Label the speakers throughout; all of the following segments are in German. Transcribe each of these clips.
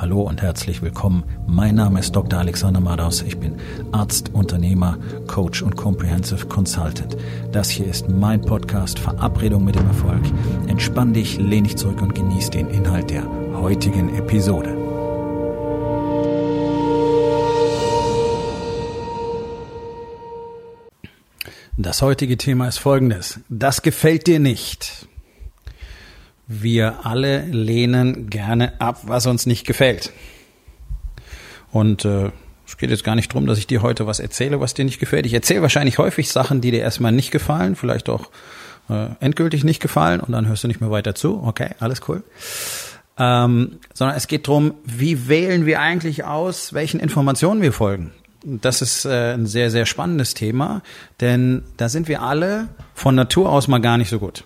Speaker 1: Hallo und herzlich willkommen. Mein Name ist Dr. Alexander Madaus. Ich bin Arzt, Unternehmer, Coach und Comprehensive Consultant. Das hier ist mein Podcast Verabredung mit dem Erfolg. Entspann dich, lehn dich zurück und genieß den Inhalt der heutigen Episode. Das heutige Thema ist folgendes. Das gefällt dir nicht. Wir alle lehnen gerne ab, was uns nicht gefällt. Und äh, es geht jetzt gar nicht drum, dass ich dir heute was erzähle, was dir nicht gefällt. Ich erzähle wahrscheinlich häufig Sachen, die dir erstmal nicht gefallen, vielleicht auch äh, endgültig nicht gefallen und dann hörst du nicht mehr weiter zu. Okay, alles cool. Ähm, sondern es geht drum, wie wählen wir eigentlich aus, welchen Informationen wir folgen. Das ist äh, ein sehr, sehr spannendes Thema, denn da sind wir alle von Natur aus mal gar nicht so gut.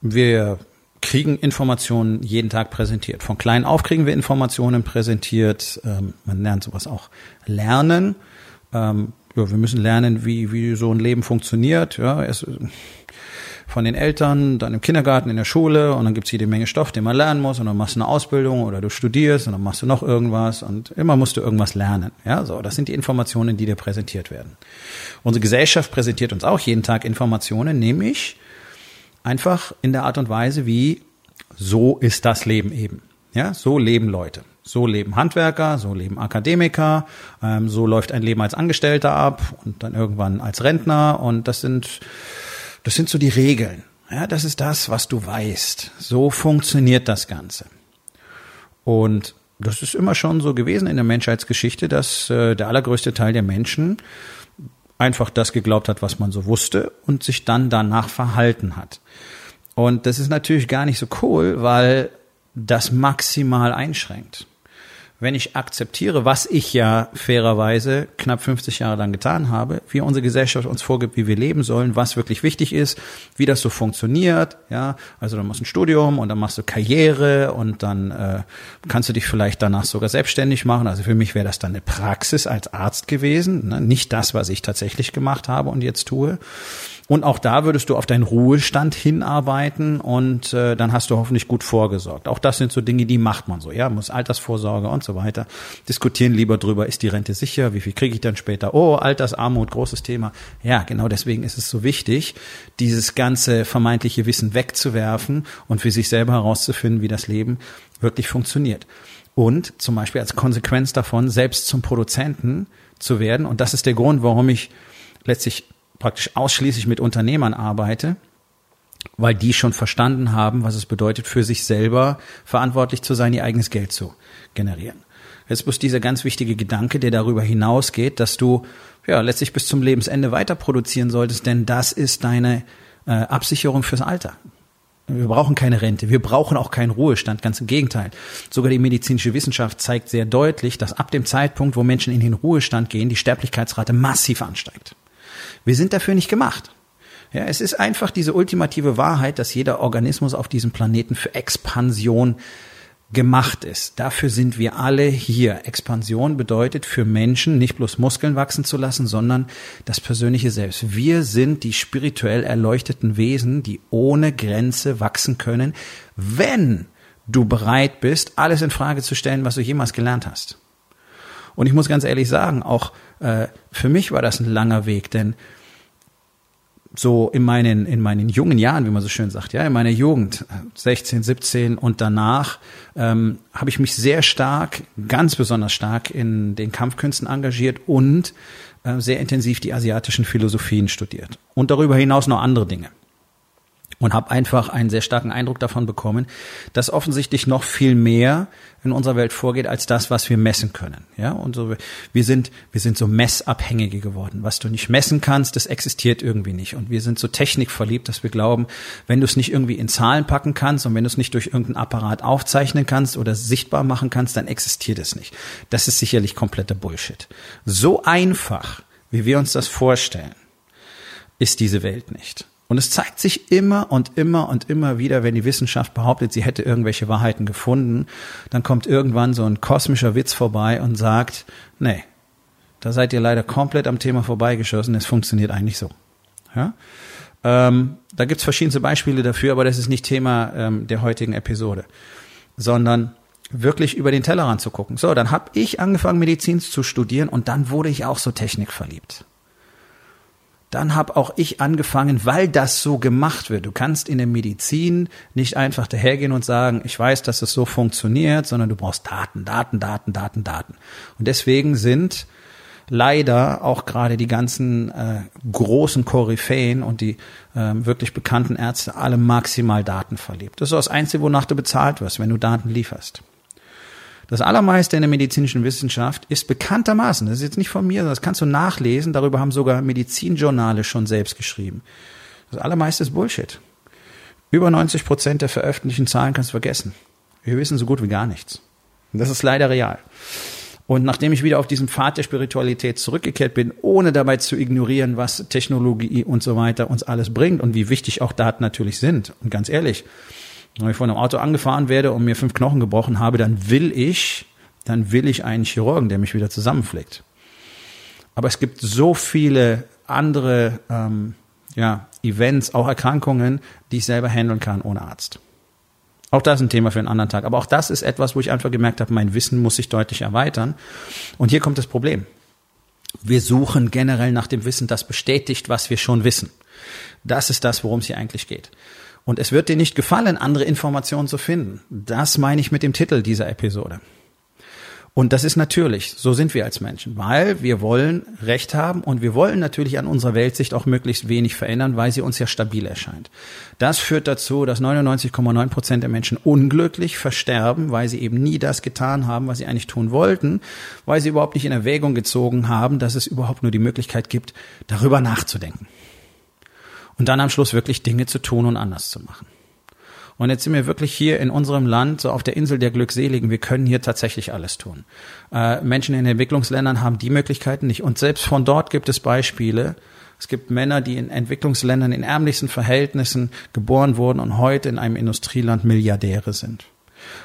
Speaker 1: Wir kriegen Informationen jeden Tag präsentiert. Von klein auf kriegen wir Informationen präsentiert. Ähm, man lernt sowas auch lernen. Ähm, ja, wir müssen lernen, wie, wie so ein Leben funktioniert. Ja, es, von den Eltern, dann im Kindergarten, in der Schule und dann gibt's jede Menge Stoff, den man lernen muss und dann machst du eine Ausbildung oder du studierst und dann machst du noch irgendwas und immer musst du irgendwas lernen. Ja, so, das sind die Informationen, die dir präsentiert werden. Unsere Gesellschaft präsentiert uns auch jeden Tag Informationen, nämlich Einfach in der Art und Weise, wie so ist das Leben eben. Ja, so leben Leute. So leben Handwerker, so leben Akademiker, ähm, so läuft ein Leben als Angestellter ab und dann irgendwann als Rentner und das sind, das sind so die Regeln. Ja, das ist das, was du weißt. So funktioniert das Ganze. Und das ist immer schon so gewesen in der Menschheitsgeschichte, dass äh, der allergrößte Teil der Menschen einfach das geglaubt hat, was man so wusste und sich dann danach verhalten hat. Und das ist natürlich gar nicht so cool, weil das maximal einschränkt wenn ich akzeptiere, was ich ja fairerweise knapp 50 Jahre lang getan habe, wie unsere Gesellschaft uns vorgibt, wie wir leben sollen, was wirklich wichtig ist, wie das so funktioniert, ja, also dann machst du ein Studium und dann machst du Karriere und dann äh, kannst du dich vielleicht danach sogar selbstständig machen. Also für mich wäre das dann eine Praxis als Arzt gewesen, ne? nicht das, was ich tatsächlich gemacht habe und jetzt tue. Und auch da würdest du auf deinen Ruhestand hinarbeiten und äh, dann hast du hoffentlich gut vorgesorgt. Auch das sind so Dinge, die macht man so, ja, muss Altersvorsorge und so weiter. Diskutieren lieber drüber, ist die Rente sicher, wie viel kriege ich dann später? Oh, Altersarmut, großes Thema. Ja, genau deswegen ist es so wichtig, dieses ganze vermeintliche Wissen wegzuwerfen und für sich selber herauszufinden, wie das Leben wirklich funktioniert. Und zum Beispiel als Konsequenz davon selbst zum Produzenten zu werden. Und das ist der Grund, warum ich letztlich praktisch ausschließlich mit Unternehmern arbeite, weil die schon verstanden haben, was es bedeutet, für sich selber verantwortlich zu sein, ihr eigenes Geld zu generieren. Jetzt bloß dieser ganz wichtige Gedanke, der darüber hinausgeht, dass du ja letztlich bis zum Lebensende weiter produzieren solltest, denn das ist deine äh, Absicherung fürs Alter. Wir brauchen keine Rente, wir brauchen auch keinen Ruhestand, ganz im Gegenteil. Sogar die medizinische Wissenschaft zeigt sehr deutlich, dass ab dem Zeitpunkt, wo Menschen in den Ruhestand gehen, die Sterblichkeitsrate massiv ansteigt. Wir sind dafür nicht gemacht. Ja, es ist einfach diese ultimative Wahrheit, dass jeder Organismus auf diesem Planeten für Expansion gemacht ist. Dafür sind wir alle hier. Expansion bedeutet für Menschen nicht bloß Muskeln wachsen zu lassen, sondern das persönliche Selbst. Wir sind die spirituell erleuchteten Wesen, die ohne Grenze wachsen können, wenn du bereit bist, alles in Frage zu stellen, was du jemals gelernt hast. Und ich muss ganz ehrlich sagen, auch äh, für mich war das ein langer Weg, denn so in meinen, in meinen jungen Jahren, wie man so schön sagt, ja, in meiner Jugend, 16, 17 und danach, ähm, habe ich mich sehr stark, ganz besonders stark in den Kampfkünsten engagiert und äh, sehr intensiv die asiatischen Philosophien studiert. Und darüber hinaus noch andere Dinge und habe einfach einen sehr starken Eindruck davon bekommen, dass offensichtlich noch viel mehr in unserer Welt vorgeht als das, was wir messen können. Ja, und so wir sind wir sind so messabhängige geworden. Was du nicht messen kannst, das existiert irgendwie nicht. Und wir sind so technikverliebt, dass wir glauben, wenn du es nicht irgendwie in Zahlen packen kannst und wenn du es nicht durch irgendeinen Apparat aufzeichnen kannst oder sichtbar machen kannst, dann existiert es nicht. Das ist sicherlich kompletter Bullshit. So einfach, wie wir uns das vorstellen, ist diese Welt nicht. Und es zeigt sich immer und immer und immer wieder, wenn die Wissenschaft behauptet, sie hätte irgendwelche Wahrheiten gefunden, dann kommt irgendwann so ein kosmischer Witz vorbei und sagt, nee, da seid ihr leider komplett am Thema vorbeigeschossen, es funktioniert eigentlich so. Ja? Ähm, da gibt's verschiedenste Beispiele dafür, aber das ist nicht Thema ähm, der heutigen Episode, sondern wirklich über den Tellerrand zu gucken. So, dann habe ich angefangen, Medizin zu studieren und dann wurde ich auch so technikverliebt. Dann habe auch ich angefangen, weil das so gemacht wird. Du kannst in der Medizin nicht einfach dahergehen und sagen, ich weiß, dass es so funktioniert, sondern du brauchst Daten, Daten, Daten, Daten, Daten. Und deswegen sind leider auch gerade die ganzen äh, großen Koryphäen und die äh, wirklich bekannten Ärzte alle maximal Daten verliebt. Das ist das Einzige, wonach du bezahlt wirst, wenn du Daten lieferst. Das Allermeiste in der medizinischen Wissenschaft ist bekanntermaßen, das ist jetzt nicht von mir, das kannst du nachlesen, darüber haben sogar Medizinjournale schon selbst geschrieben. Das Allermeiste ist Bullshit. Über 90 Prozent der veröffentlichten Zahlen kannst du vergessen. Wir wissen so gut wie gar nichts. Und das ist leider real. Und nachdem ich wieder auf diesen Pfad der Spiritualität zurückgekehrt bin, ohne dabei zu ignorieren, was Technologie und so weiter uns alles bringt und wie wichtig auch Daten natürlich sind. Und ganz ehrlich, wenn ich von einem Auto angefahren werde und mir fünf Knochen gebrochen habe, dann will ich, dann will ich einen Chirurgen, der mich wieder zusammenflickt. Aber es gibt so viele andere ähm, ja, Events, auch Erkrankungen, die ich selber handeln kann ohne Arzt. Auch das ist ein Thema für einen anderen Tag. Aber auch das ist etwas, wo ich einfach gemerkt habe, mein Wissen muss sich deutlich erweitern. Und hier kommt das Problem. Wir suchen generell nach dem Wissen, das bestätigt, was wir schon wissen. Das ist das, worum es hier eigentlich geht. Und es wird dir nicht gefallen, andere Informationen zu finden. Das meine ich mit dem Titel dieser Episode. Und das ist natürlich, so sind wir als Menschen, weil wir wollen Recht haben und wir wollen natürlich an unserer Weltsicht auch möglichst wenig verändern, weil sie uns ja stabil erscheint. Das führt dazu, dass 99,9 Prozent der Menschen unglücklich versterben, weil sie eben nie das getan haben, was sie eigentlich tun wollten, weil sie überhaupt nicht in Erwägung gezogen haben, dass es überhaupt nur die Möglichkeit gibt, darüber nachzudenken und dann am Schluss wirklich Dinge zu tun und anders zu machen. Und jetzt sind wir wirklich hier in unserem Land, so auf der Insel der Glückseligen. Wir können hier tatsächlich alles tun. Äh, Menschen in Entwicklungsländern haben die Möglichkeiten nicht. Und selbst von dort gibt es Beispiele. Es gibt Männer, die in Entwicklungsländern in ärmlichsten Verhältnissen geboren wurden und heute in einem Industrieland Milliardäre sind.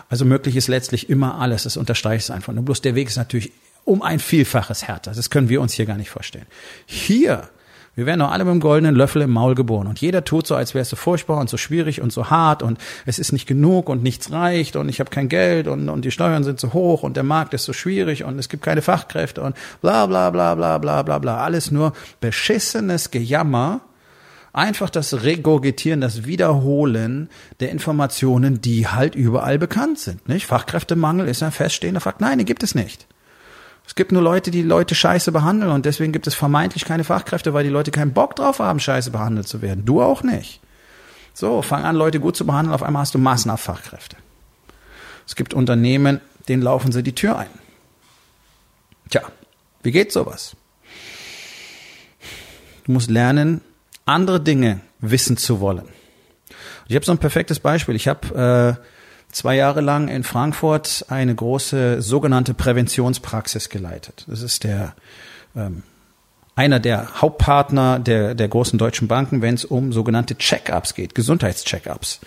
Speaker 1: Also möglich ist letztlich immer alles. Das unterstreicht es einfach. Nur bloß der Weg ist natürlich um ein Vielfaches härter. Das können wir uns hier gar nicht vorstellen. Hier wir werden doch alle mit dem goldenen Löffel im Maul geboren. Und jeder tut so, als wäre es so furchtbar und so schwierig und so hart und es ist nicht genug und nichts reicht und ich habe kein Geld und, und die Steuern sind so hoch und der Markt ist so schwierig und es gibt keine Fachkräfte und bla bla bla bla bla bla bla. Alles nur beschissenes Gejammer. Einfach das Regurgitieren, das Wiederholen der Informationen, die halt überall bekannt sind. Nicht? Fachkräftemangel ist ein feststehender Fakt. Nein, den gibt es nicht. Es gibt nur Leute, die Leute scheiße behandeln und deswegen gibt es vermeintlich keine Fachkräfte, weil die Leute keinen Bock drauf haben, scheiße behandelt zu werden. Du auch nicht. So, fang an, Leute gut zu behandeln, auf einmal hast du massenhaft Fachkräfte. Es gibt Unternehmen, denen laufen sie die Tür ein. Tja, wie geht sowas? Du musst lernen, andere Dinge wissen zu wollen. Ich habe so ein perfektes Beispiel. Ich habe äh, zwei Jahre lang in Frankfurt eine große sogenannte Präventionspraxis geleitet. Das ist der ähm, einer der Hauptpartner der, der großen deutschen Banken, wenn es um sogenannte Check-ups geht, Gesundheitscheck-ups.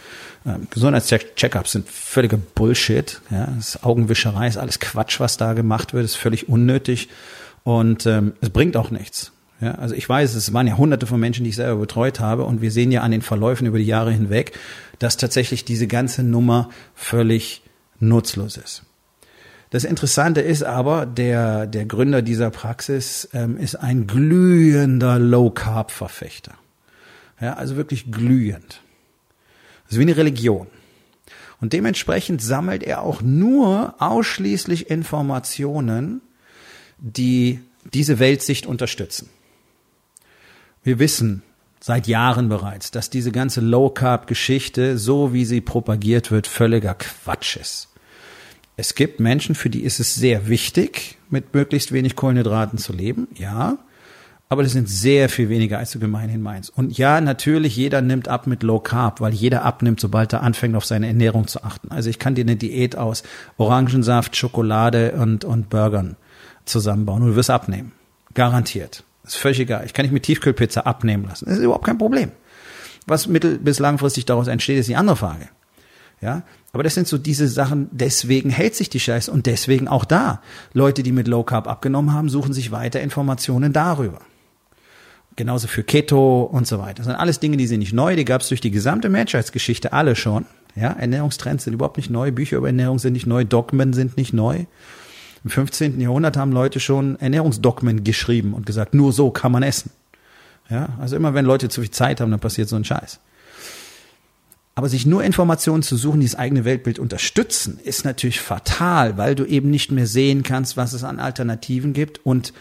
Speaker 1: Ähm, Gesundheitscheck-ups sind völliger Bullshit. Ja, das ist Augenwischerei, ist alles Quatsch, was da gemacht wird, ist völlig unnötig und ähm, es bringt auch nichts. Ja, also ich weiß, es waren ja hunderte von Menschen, die ich selber betreut habe und wir sehen ja an den Verläufen über die Jahre hinweg, dass tatsächlich diese ganze Nummer völlig nutzlos ist. Das Interessante ist aber, der, der Gründer dieser Praxis ähm, ist ein glühender Low-Carb-Verfechter. Ja, also wirklich glühend. Ist wie eine Religion. Und dementsprechend sammelt er auch nur ausschließlich Informationen, die diese Weltsicht unterstützen. Wir wissen seit Jahren bereits, dass diese ganze Low-Carb-Geschichte, so wie sie propagiert wird, völliger Quatsch ist. Es gibt Menschen, für die ist es sehr wichtig, mit möglichst wenig Kohlenhydraten zu leben, ja. Aber das sind sehr viel weniger, als du gemeinhin meinst. Und ja, natürlich, jeder nimmt ab mit Low Carb, weil jeder abnimmt, sobald er anfängt, auf seine Ernährung zu achten. Also ich kann dir eine Diät aus Orangensaft, Schokolade und, und Burgern zusammenbauen und du wirst abnehmen. Garantiert. Ist völlig egal. Ich kann nicht mit Tiefkühlpizza abnehmen lassen. Das ist überhaupt kein Problem. Was mittel- bis langfristig daraus entsteht, ist die andere Frage. Ja, aber das sind so diese Sachen, deswegen hält sich die Scheiße und deswegen auch da. Leute, die mit Low Carb abgenommen haben, suchen sich weiter Informationen darüber. Genauso für Keto und so weiter. Das sind alles Dinge, die sind nicht neu, die gab es durch die gesamte Menschheitsgeschichte alle schon. Ja, Ernährungstrends sind überhaupt nicht neu, Bücher über Ernährung sind nicht neu, Dogmen sind nicht neu. Im 15. Jahrhundert haben Leute schon Ernährungsdogmen geschrieben und gesagt, nur so kann man essen. Ja, also immer wenn Leute zu viel Zeit haben, dann passiert so ein Scheiß. Aber sich nur Informationen zu suchen, die das eigene Weltbild unterstützen, ist natürlich fatal, weil du eben nicht mehr sehen kannst, was es an Alternativen gibt und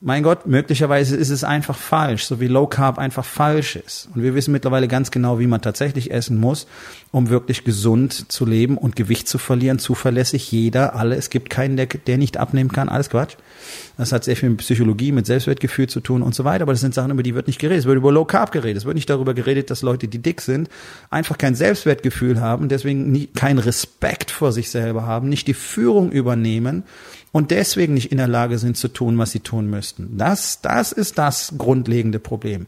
Speaker 1: mein Gott, möglicherweise ist es einfach falsch, so wie Low Carb einfach falsch ist. Und wir wissen mittlerweile ganz genau, wie man tatsächlich essen muss, um wirklich gesund zu leben und Gewicht zu verlieren. Zuverlässig jeder, alle. Es gibt keinen, der, der nicht abnehmen kann. Alles Quatsch. Das hat sehr viel mit Psychologie, mit Selbstwertgefühl zu tun und so weiter. Aber das sind Sachen, über die wird nicht geredet. Es wird über Low Carb geredet. Es wird nicht darüber geredet, dass Leute, die dick sind, einfach kein Selbstwertgefühl haben, deswegen nie, keinen Respekt vor sich selber haben, nicht die Führung übernehmen und deswegen nicht in der Lage sind zu tun, was sie tun müssten. Das, das ist das grundlegende Problem,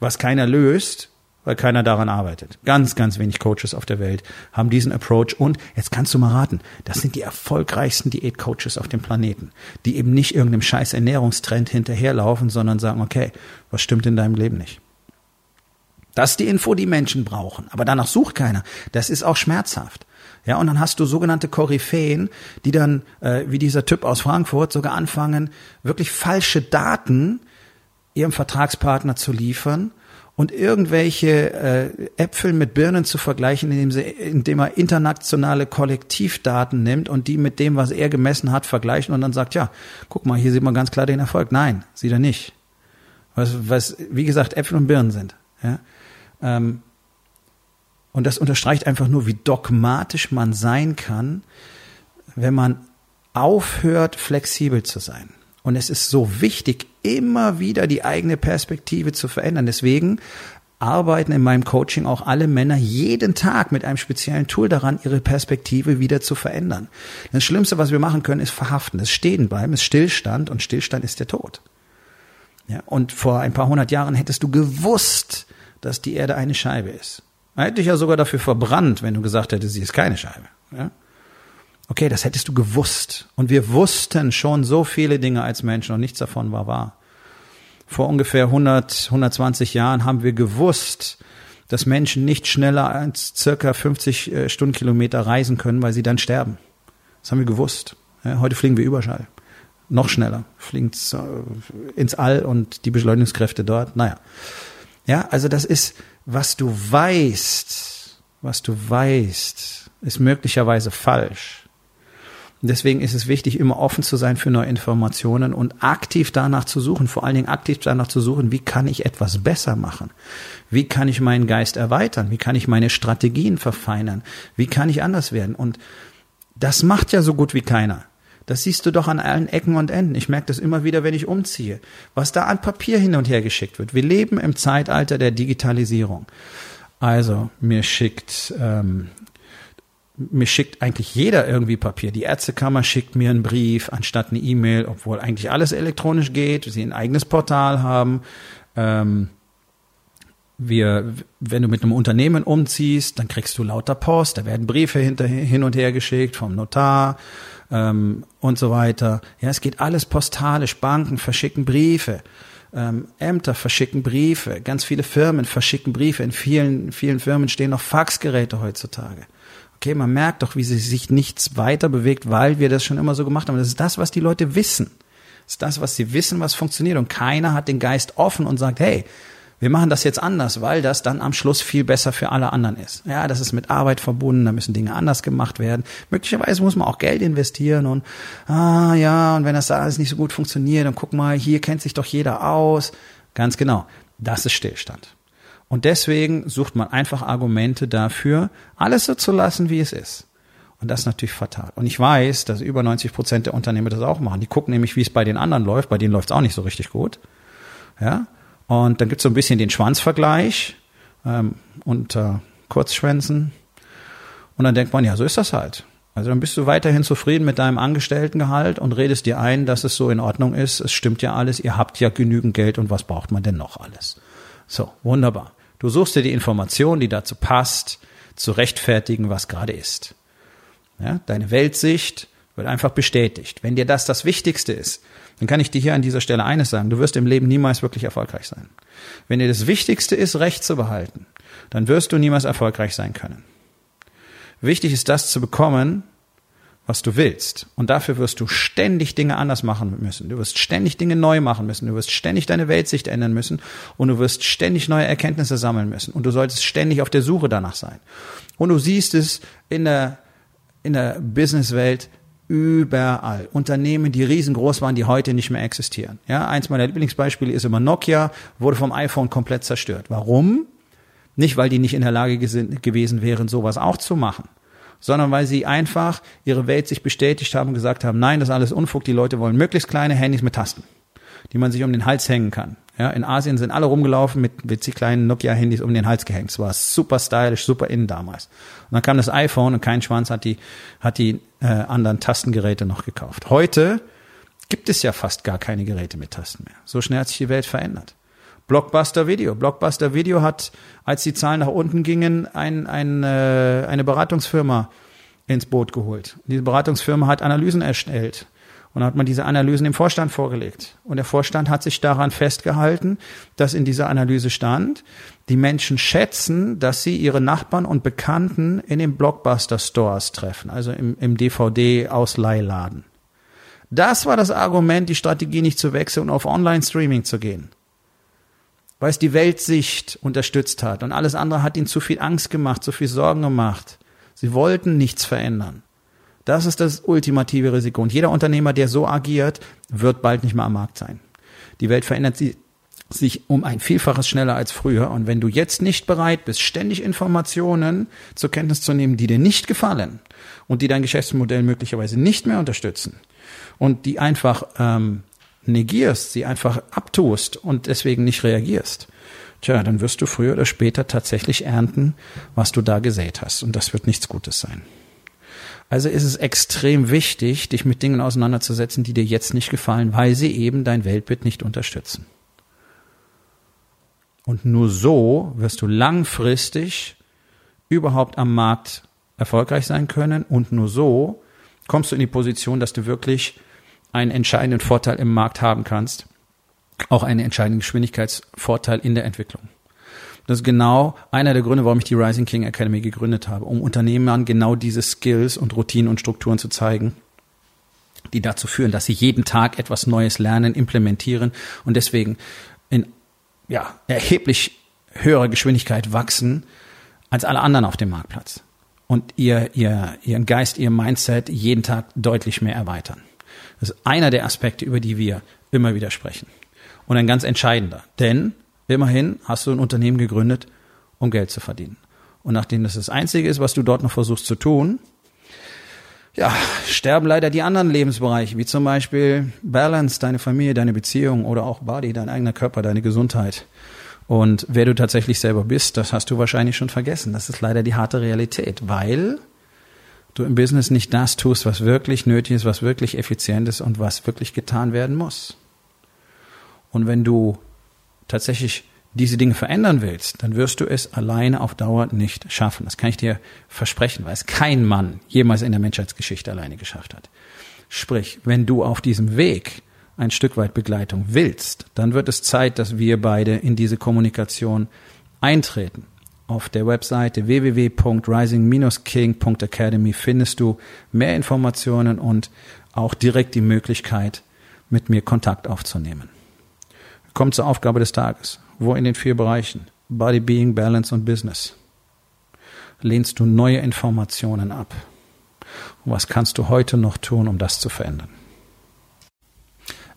Speaker 1: was keiner löst, weil keiner daran arbeitet. Ganz, ganz wenig Coaches auf der Welt haben diesen Approach und jetzt kannst du mal raten, das sind die erfolgreichsten Diätcoaches auf dem Planeten, die eben nicht irgendeinem scheiß Ernährungstrend hinterherlaufen, sondern sagen, okay, was stimmt in deinem Leben nicht? Das ist die Info, die Menschen brauchen. Aber danach sucht keiner. Das ist auch schmerzhaft. Ja, und dann hast du sogenannte Koryphäen, die dann, äh, wie dieser Typ aus Frankfurt, sogar anfangen, wirklich falsche Daten ihrem Vertragspartner zu liefern und irgendwelche äh, Äpfel mit Birnen zu vergleichen, indem, sie, indem er internationale Kollektivdaten nimmt und die mit dem, was er gemessen hat, vergleichen und dann sagt, ja, guck mal, hier sieht man ganz klar den Erfolg. Nein, sieht er nicht. Was, was wie gesagt, Äpfel und Birnen sind. Ja? Ähm, und das unterstreicht einfach nur, wie dogmatisch man sein kann, wenn man aufhört, flexibel zu sein. Und es ist so wichtig, immer wieder die eigene Perspektive zu verändern. Deswegen arbeiten in meinem Coaching auch alle Männer jeden Tag mit einem speziellen Tool daran, ihre Perspektive wieder zu verändern. Das Schlimmste, was wir machen können, ist verhaften, das Stehen bleiben, ist Stillstand und Stillstand ist der Tod. Ja, und vor ein paar hundert Jahren hättest du gewusst, dass die Erde eine Scheibe ist. Man hätte dich ja sogar dafür verbrannt, wenn du gesagt hättest, sie ist keine Scheibe. Ja? Okay, das hättest du gewusst. Und wir wussten schon so viele Dinge als Menschen und nichts davon war wahr. Vor ungefähr 100, 120 Jahren haben wir gewusst, dass Menschen nicht schneller als circa 50 äh, Stundenkilometer reisen können, weil sie dann sterben. Das haben wir gewusst. Ja, heute fliegen wir Überschall. Noch schneller. Fliegen ins All und die Beschleunigungskräfte dort. Naja. Ja, also das ist, was du weißt, was du weißt, ist möglicherweise falsch. Deswegen ist es wichtig, immer offen zu sein für neue Informationen und aktiv danach zu suchen, vor allen Dingen aktiv danach zu suchen, wie kann ich etwas besser machen? Wie kann ich meinen Geist erweitern? Wie kann ich meine Strategien verfeinern? Wie kann ich anders werden? Und das macht ja so gut wie keiner. Das siehst du doch an allen Ecken und Enden. Ich merke das immer wieder, wenn ich umziehe. Was da an Papier hin und her geschickt wird. Wir leben im Zeitalter der Digitalisierung. Also, mir schickt, ähm, mir schickt eigentlich jeder irgendwie Papier. Die Ärztekammer schickt mir einen Brief anstatt eine E-Mail, obwohl eigentlich alles elektronisch geht, sie ein eigenes Portal haben. Ähm, wir, wenn du mit einem Unternehmen umziehst, dann kriegst du lauter Post, da werden Briefe hinter, hin und her geschickt vom Notar ähm, und so weiter. Ja, es geht alles postalisch. Banken verschicken Briefe. Ähm, Ämter verschicken Briefe. Ganz viele Firmen verschicken Briefe. In vielen, vielen Firmen stehen noch Faxgeräte heutzutage. Okay, man merkt doch, wie sich nichts weiter bewegt, weil wir das schon immer so gemacht haben. Das ist das, was die Leute wissen. Das ist das, was sie wissen, was funktioniert. Und keiner hat den Geist offen und sagt, hey, wir machen das jetzt anders, weil das dann am Schluss viel besser für alle anderen ist. Ja, das ist mit Arbeit verbunden, da müssen Dinge anders gemacht werden. Möglicherweise muss man auch Geld investieren und ah ja, und wenn das da alles nicht so gut funktioniert, dann guck mal, hier kennt sich doch jeder aus. Ganz genau, das ist Stillstand. Und deswegen sucht man einfach Argumente dafür, alles so zu lassen, wie es ist. Und das ist natürlich fatal. Und ich weiß, dass über 90 Prozent der Unternehmer das auch machen. Die gucken nämlich, wie es bei den anderen läuft. Bei denen läuft es auch nicht so richtig gut. Ja. Und dann gibt es so ein bisschen den Schwanzvergleich ähm, unter Kurzschwänzen. Und dann denkt man, ja, so ist das halt. Also dann bist du weiterhin zufrieden mit deinem Angestelltengehalt und redest dir ein, dass es so in Ordnung ist. Es stimmt ja alles, ihr habt ja genügend Geld und was braucht man denn noch alles? So, wunderbar. Du suchst dir die Information, die dazu passt, zu rechtfertigen, was gerade ist. Ja, deine Weltsicht wird einfach bestätigt. Wenn dir das das Wichtigste ist, dann kann ich dir hier an dieser Stelle eines sagen. Du wirst im Leben niemals wirklich erfolgreich sein. Wenn dir das Wichtigste ist, Recht zu behalten, dann wirst du niemals erfolgreich sein können. Wichtig ist das zu bekommen, was du willst. Und dafür wirst du ständig Dinge anders machen müssen. Du wirst ständig Dinge neu machen müssen. Du wirst ständig deine Weltsicht ändern müssen. Und du wirst ständig neue Erkenntnisse sammeln müssen. Und du solltest ständig auf der Suche danach sein. Und du siehst es in der, in der Businesswelt überall. Unternehmen, die riesengroß waren, die heute nicht mehr existieren. Ja, eins meiner Lieblingsbeispiele ist immer Nokia, wurde vom iPhone komplett zerstört. Warum? Nicht, weil die nicht in der Lage gewesen wären, sowas auch zu machen sondern weil sie einfach ihre Welt sich bestätigt haben und gesagt haben, nein, das ist alles Unfug, die Leute wollen möglichst kleine Handys mit Tasten, die man sich um den Hals hängen kann. Ja, in Asien sind alle rumgelaufen mit witzig kleinen Nokia-Handys um den Hals gehängt. Es war super stylisch, super innen damals. Und dann kam das iPhone und kein Schwanz hat die, hat die äh, anderen Tastengeräte noch gekauft. Heute gibt es ja fast gar keine Geräte mit Tasten mehr. So schnell hat sich die Welt verändert. Blockbuster Video. Blockbuster Video hat, als die Zahlen nach unten gingen, ein, ein, äh, eine Beratungsfirma ins Boot geholt. Diese Beratungsfirma hat Analysen erstellt. Und dann hat man diese Analysen dem Vorstand vorgelegt. Und der Vorstand hat sich daran festgehalten, dass in dieser Analyse stand, die Menschen schätzen, dass sie ihre Nachbarn und Bekannten in den Blockbuster-Stores treffen, also im, im DVD-Ausleihladen. Das war das Argument, die Strategie nicht zu wechseln und auf Online-Streaming zu gehen weil es die Weltsicht unterstützt hat und alles andere hat ihnen zu viel Angst gemacht, zu viel Sorgen gemacht. Sie wollten nichts verändern. Das ist das ultimative Risiko. Und jeder Unternehmer, der so agiert, wird bald nicht mehr am Markt sein. Die Welt verändert sich um ein Vielfaches schneller als früher. Und wenn du jetzt nicht bereit bist, ständig Informationen zur Kenntnis zu nehmen, die dir nicht gefallen und die dein Geschäftsmodell möglicherweise nicht mehr unterstützen und die einfach ähm, negierst, sie einfach abtust und deswegen nicht reagierst, tja, dann wirst du früher oder später tatsächlich ernten, was du da gesät hast. Und das wird nichts Gutes sein. Also ist es extrem wichtig, dich mit Dingen auseinanderzusetzen, die dir jetzt nicht gefallen, weil sie eben dein Weltbild nicht unterstützen. Und nur so wirst du langfristig überhaupt am Markt erfolgreich sein können und nur so kommst du in die Position, dass du wirklich einen entscheidenden Vorteil im Markt haben kannst, auch einen entscheidenden Geschwindigkeitsvorteil in der Entwicklung. Das ist genau einer der Gründe, warum ich die Rising King Academy gegründet habe, um Unternehmern genau diese Skills und Routinen und Strukturen zu zeigen, die dazu führen, dass sie jeden Tag etwas Neues lernen, implementieren und deswegen in ja, erheblich höherer Geschwindigkeit wachsen als alle anderen auf dem Marktplatz und ihr, ihr, ihren Geist, ihr Mindset jeden Tag deutlich mehr erweitern. Das ist einer der Aspekte, über die wir immer wieder sprechen. Und ein ganz entscheidender. Denn immerhin hast du ein Unternehmen gegründet, um Geld zu verdienen. Und nachdem das das Einzige ist, was du dort noch versuchst zu tun, ja, sterben leider die anderen Lebensbereiche, wie zum Beispiel Balance, deine Familie, deine Beziehung oder auch Body, dein eigener Körper, deine Gesundheit. Und wer du tatsächlich selber bist, das hast du wahrscheinlich schon vergessen. Das ist leider die harte Realität, weil du im Business nicht das tust, was wirklich nötig ist, was wirklich effizient ist und was wirklich getan werden muss. Und wenn du tatsächlich diese Dinge verändern willst, dann wirst du es alleine auf Dauer nicht schaffen. Das kann ich dir versprechen, weil es kein Mann jemals in der Menschheitsgeschichte alleine geschafft hat. Sprich, wenn du auf diesem Weg ein Stück weit Begleitung willst, dann wird es Zeit, dass wir beide in diese Kommunikation eintreten. Auf der Webseite www.rising-king.academy findest du mehr Informationen und auch direkt die Möglichkeit, mit mir Kontakt aufzunehmen. Kommt zur Aufgabe des Tages. Wo in den vier Bereichen Body, Being, Balance und Business lehnst du neue Informationen ab? Und was kannst du heute noch tun, um das zu verändern?